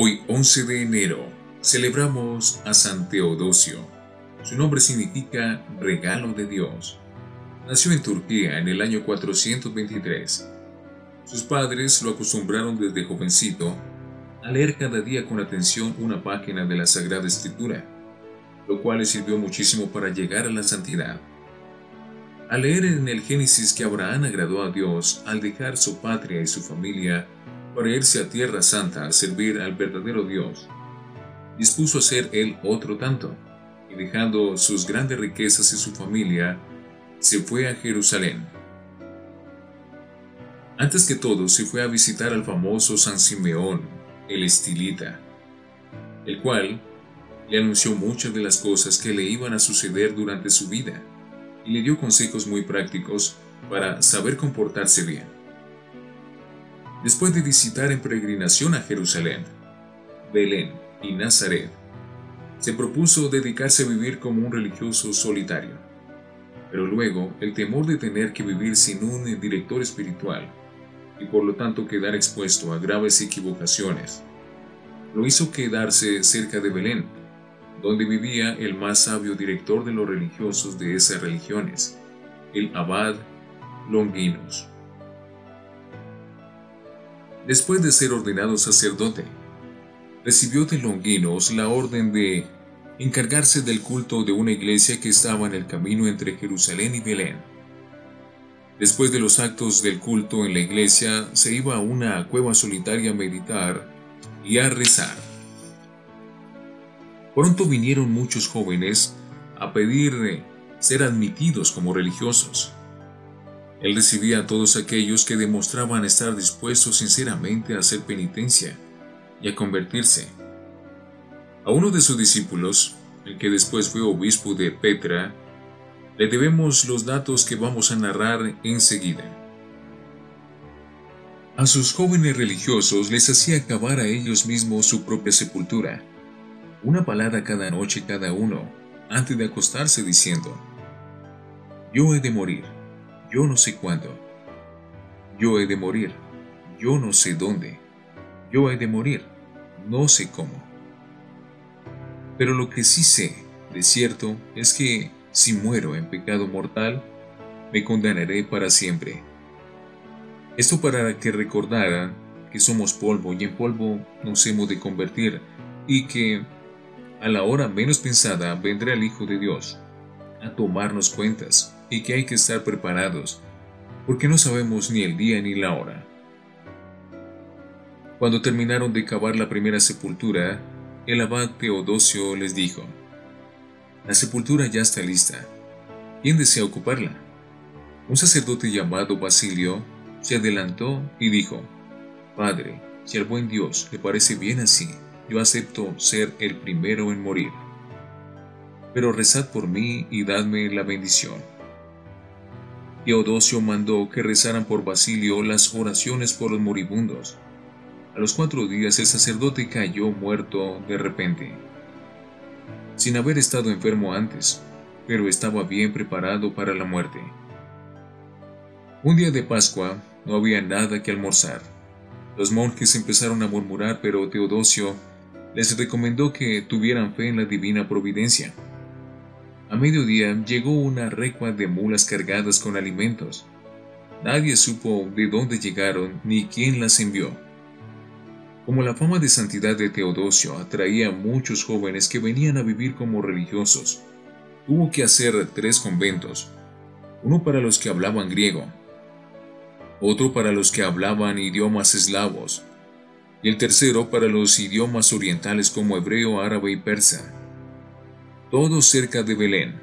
Hoy 11 de enero celebramos a San Teodosio. Su nombre significa regalo de Dios. Nació en Turquía en el año 423. Sus padres lo acostumbraron desde jovencito a leer cada día con atención una página de la Sagrada Escritura, lo cual le sirvió muchísimo para llegar a la santidad. Al leer en el Génesis que Abraham agradó a Dios al dejar su patria y su familia para irse a Tierra Santa a servir al verdadero Dios, dispuso a ser él otro tanto, y dejando sus grandes riquezas y su familia, se fue a Jerusalén. Antes que todo, se fue a visitar al famoso San Simeón, el estilita, el cual le anunció muchas de las cosas que le iban a suceder durante su vida y le dio consejos muy prácticos para saber comportarse bien. Después de visitar en peregrinación a Jerusalén, Belén y Nazaret, se propuso dedicarse a vivir como un religioso solitario. Pero luego el temor de tener que vivir sin un director espiritual y por lo tanto quedar expuesto a graves equivocaciones, lo hizo quedarse cerca de Belén donde vivía el más sabio director de los religiosos de esas religiones, el abad Longinus. Después de ser ordenado sacerdote, recibió de Longinos la orden de encargarse del culto de una iglesia que estaba en el camino entre Jerusalén y Belén. Después de los actos del culto en la iglesia, se iba a una cueva solitaria a meditar y a rezar. Pronto vinieron muchos jóvenes a pedir ser admitidos como religiosos. Él recibía a todos aquellos que demostraban estar dispuestos sinceramente a hacer penitencia y a convertirse. A uno de sus discípulos, el que después fue obispo de Petra, le debemos los datos que vamos a narrar enseguida. A sus jóvenes religiosos les hacía acabar a ellos mismos su propia sepultura una palabra cada noche cada uno, antes de acostarse diciendo, yo he de morir, yo no sé cuándo, yo he de morir, yo no sé dónde, yo he de morir, no sé cómo. Pero lo que sí sé, de cierto, es que si muero en pecado mortal, me condenaré para siempre. Esto para que recordaran que somos polvo y en polvo nos hemos de convertir y que a la hora menos pensada vendrá el Hijo de Dios a tomarnos cuentas y que hay que estar preparados, porque no sabemos ni el día ni la hora. Cuando terminaron de cavar la primera sepultura, el abad Teodosio les dijo, La sepultura ya está lista. ¿Quién desea ocuparla? Un sacerdote llamado Basilio se adelantó y dijo, Padre, si al buen Dios le parece bien así, yo acepto ser el primero en morir. Pero rezad por mí y dadme la bendición. Teodosio mandó que rezaran por Basilio las oraciones por los moribundos. A los cuatro días el sacerdote cayó muerto de repente, sin haber estado enfermo antes, pero estaba bien preparado para la muerte. Un día de Pascua no había nada que almorzar. Los monjes empezaron a murmurar, pero Teodosio les recomendó que tuvieran fe en la divina providencia. A mediodía llegó una recua de mulas cargadas con alimentos. Nadie supo de dónde llegaron ni quién las envió. Como la fama de santidad de Teodosio atraía a muchos jóvenes que venían a vivir como religiosos, tuvo que hacer tres conventos, uno para los que hablaban griego, otro para los que hablaban idiomas eslavos, y el tercero para los idiomas orientales como hebreo, árabe y persa. Todos cerca de Belén.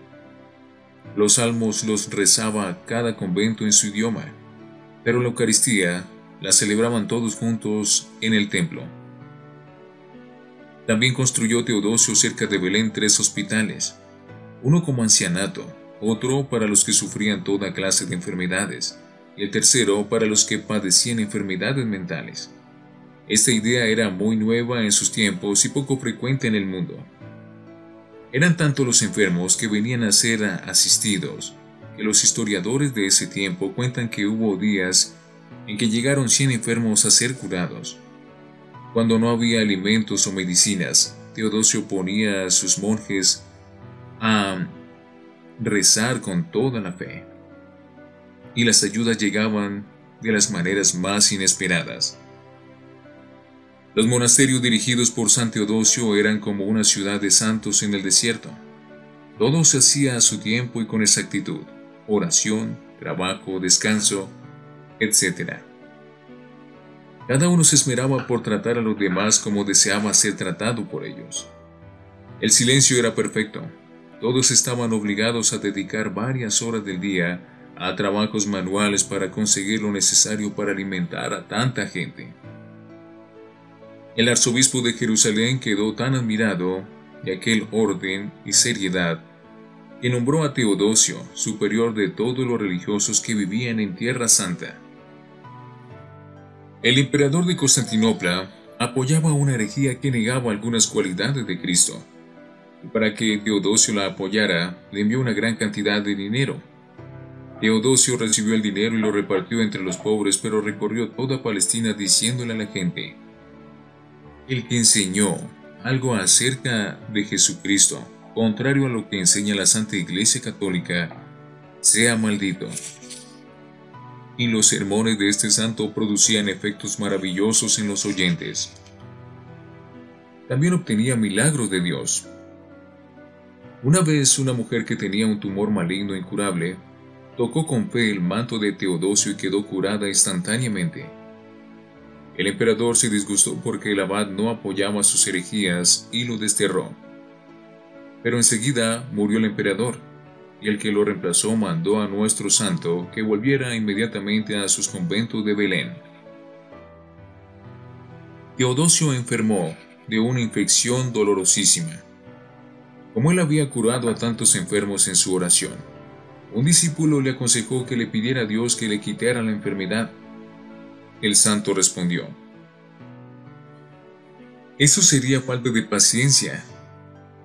Los salmos los rezaba cada convento en su idioma, pero la Eucaristía la celebraban todos juntos en el templo. También construyó Teodosio cerca de Belén tres hospitales, uno como ancianato, otro para los que sufrían toda clase de enfermedades, y el tercero para los que padecían enfermedades mentales. Esta idea era muy nueva en sus tiempos y poco frecuente en el mundo. Eran tanto los enfermos que venían a ser asistidos, que los historiadores de ese tiempo cuentan que hubo días en que llegaron 100 enfermos a ser curados. Cuando no había alimentos o medicinas, Teodosio ponía a sus monjes a rezar con toda la fe. Y las ayudas llegaban de las maneras más inesperadas. Los monasterios dirigidos por San Teodosio eran como una ciudad de santos en el desierto. Todo se hacía a su tiempo y con exactitud. Oración, trabajo, descanso, etc. Cada uno se esmeraba por tratar a los demás como deseaba ser tratado por ellos. El silencio era perfecto. Todos estaban obligados a dedicar varias horas del día a trabajos manuales para conseguir lo necesario para alimentar a tanta gente. El arzobispo de Jerusalén quedó tan admirado de aquel orden y seriedad que nombró a Teodosio superior de todos los religiosos que vivían en Tierra Santa. El emperador de Constantinopla apoyaba una herejía que negaba algunas cualidades de Cristo, y para que Teodosio la apoyara, le envió una gran cantidad de dinero. Teodosio recibió el dinero y lo repartió entre los pobres, pero recorrió toda Palestina diciéndole a la gente, el que enseñó algo acerca de Jesucristo, contrario a lo que enseña la Santa Iglesia Católica, sea maldito. Y los sermones de este santo producían efectos maravillosos en los oyentes. También obtenía milagros de Dios. Una vez una mujer que tenía un tumor maligno incurable, tocó con fe el manto de Teodosio y quedó curada instantáneamente. El emperador se disgustó porque el abad no apoyaba sus herejías y lo desterró. Pero enseguida murió el emperador, y el que lo reemplazó mandó a nuestro santo que volviera inmediatamente a sus conventos de Belén. Teodosio enfermó de una infección dolorosísima. Como él había curado a tantos enfermos en su oración, un discípulo le aconsejó que le pidiera a Dios que le quitara la enfermedad el santo respondió, Eso sería falta de paciencia.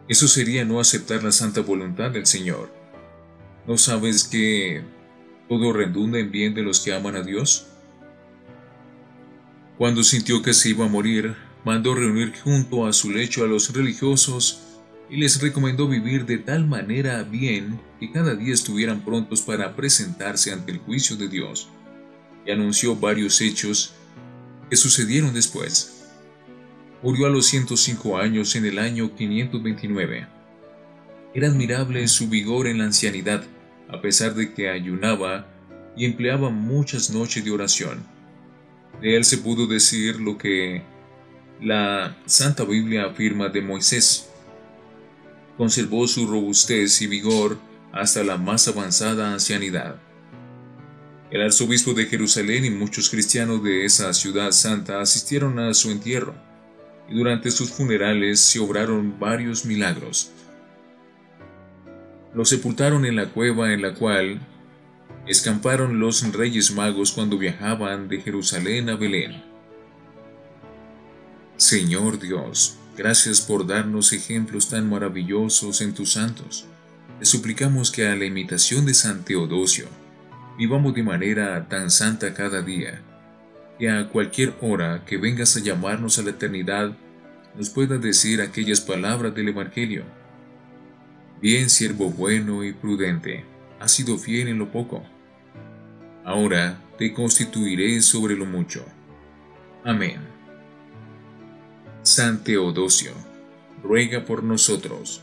Eso sería no aceptar la santa voluntad del Señor. ¿No sabes que todo redunda en bien de los que aman a Dios? Cuando sintió que se iba a morir, mandó reunir junto a su lecho a los religiosos y les recomendó vivir de tal manera bien que cada día estuvieran prontos para presentarse ante el juicio de Dios y anunció varios hechos que sucedieron después. Murió a los 105 años en el año 529. Era admirable su vigor en la ancianidad, a pesar de que ayunaba y empleaba muchas noches de oración. De él se pudo decir lo que la Santa Biblia afirma de Moisés. Conservó su robustez y vigor hasta la más avanzada ancianidad. El arzobispo de Jerusalén y muchos cristianos de esa ciudad santa asistieron a su entierro, y durante sus funerales se obraron varios milagros. Lo sepultaron en la cueva en la cual escamparon los reyes magos cuando viajaban de Jerusalén a Belén. Señor Dios, gracias por darnos ejemplos tan maravillosos en tus santos. Te suplicamos que a la imitación de San Teodosio, vivamos de manera tan santa cada día, que a cualquier hora que vengas a llamarnos a la eternidad, nos pueda decir aquellas palabras del Evangelio. Bien, siervo bueno y prudente, has sido fiel en lo poco. Ahora te constituiré sobre lo mucho. Amén. San Teodosio, ruega por nosotros